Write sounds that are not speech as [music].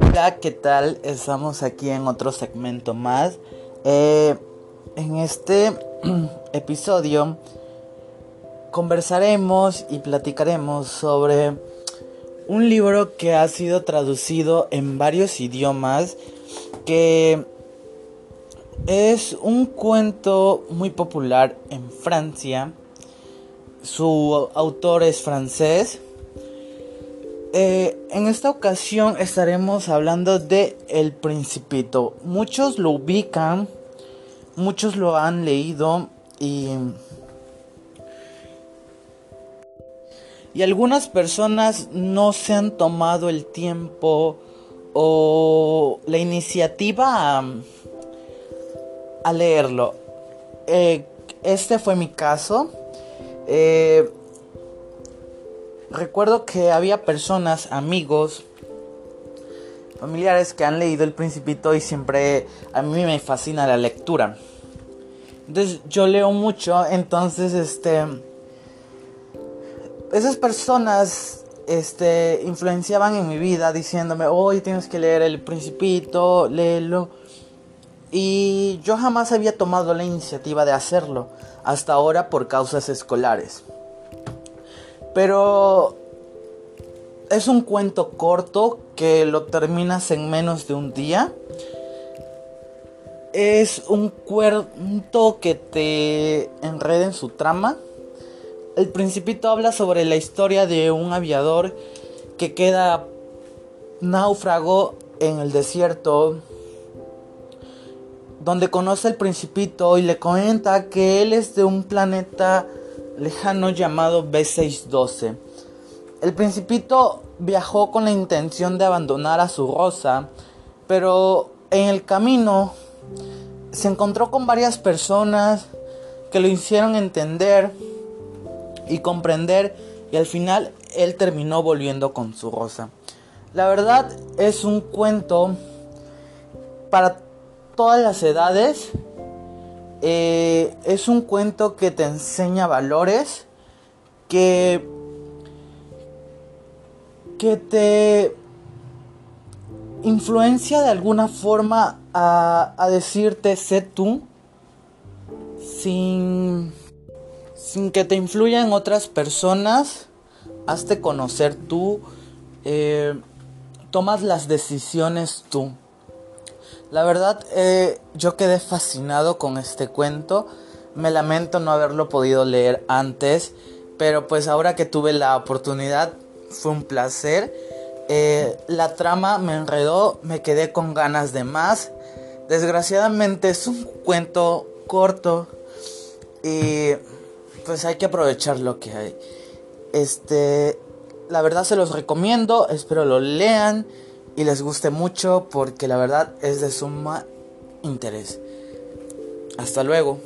Hola, ¿qué tal? Estamos aquí en otro segmento más. Eh, en este [clears throat] episodio conversaremos y platicaremos sobre un libro que ha sido traducido en varios idiomas que es un cuento muy popular en Francia. Su autor es francés eh, en esta ocasión estaremos hablando de El Principito. Muchos lo ubican, muchos lo han leído y... Y algunas personas no se han tomado el tiempo o la iniciativa a, leerlo. Eh, este fue mi caso. Eh, recuerdo que había personas, amigos, familiares que han leído El Principito y siempre a mí me fascina la lectura. Entonces yo leo mucho, entonces este esas personas este influenciaban en mi vida diciéndome, "Hoy tienes que leer El Principito, léelo." Y yo jamás había tomado la iniciativa de hacerlo, hasta ahora por causas escolares. Pero es un cuento corto que lo terminas en menos de un día. Es un cuento que te enreda en su trama. El principito habla sobre la historia de un aviador que queda náufrago en el desierto donde conoce al principito y le comenta que él es de un planeta lejano llamado B612. El principito viajó con la intención de abandonar a su rosa, pero en el camino se encontró con varias personas que lo hicieron entender y comprender y al final él terminó volviendo con su rosa. La verdad es un cuento para todas las edades eh, es un cuento que te enseña valores, que, que te influencia de alguna forma a, a decirte sé tú, sin, sin que te influyan otras personas, hazte conocer tú, eh, tomas las decisiones tú. La verdad, eh, yo quedé fascinado con este cuento. Me lamento no haberlo podido leer antes, pero pues ahora que tuve la oportunidad fue un placer. Eh, la trama me enredó, me quedé con ganas de más. Desgraciadamente es un cuento corto y pues hay que aprovechar lo que hay. Este, la verdad se los recomiendo, espero lo lean y les guste mucho porque la verdad es de suma interés. Hasta luego.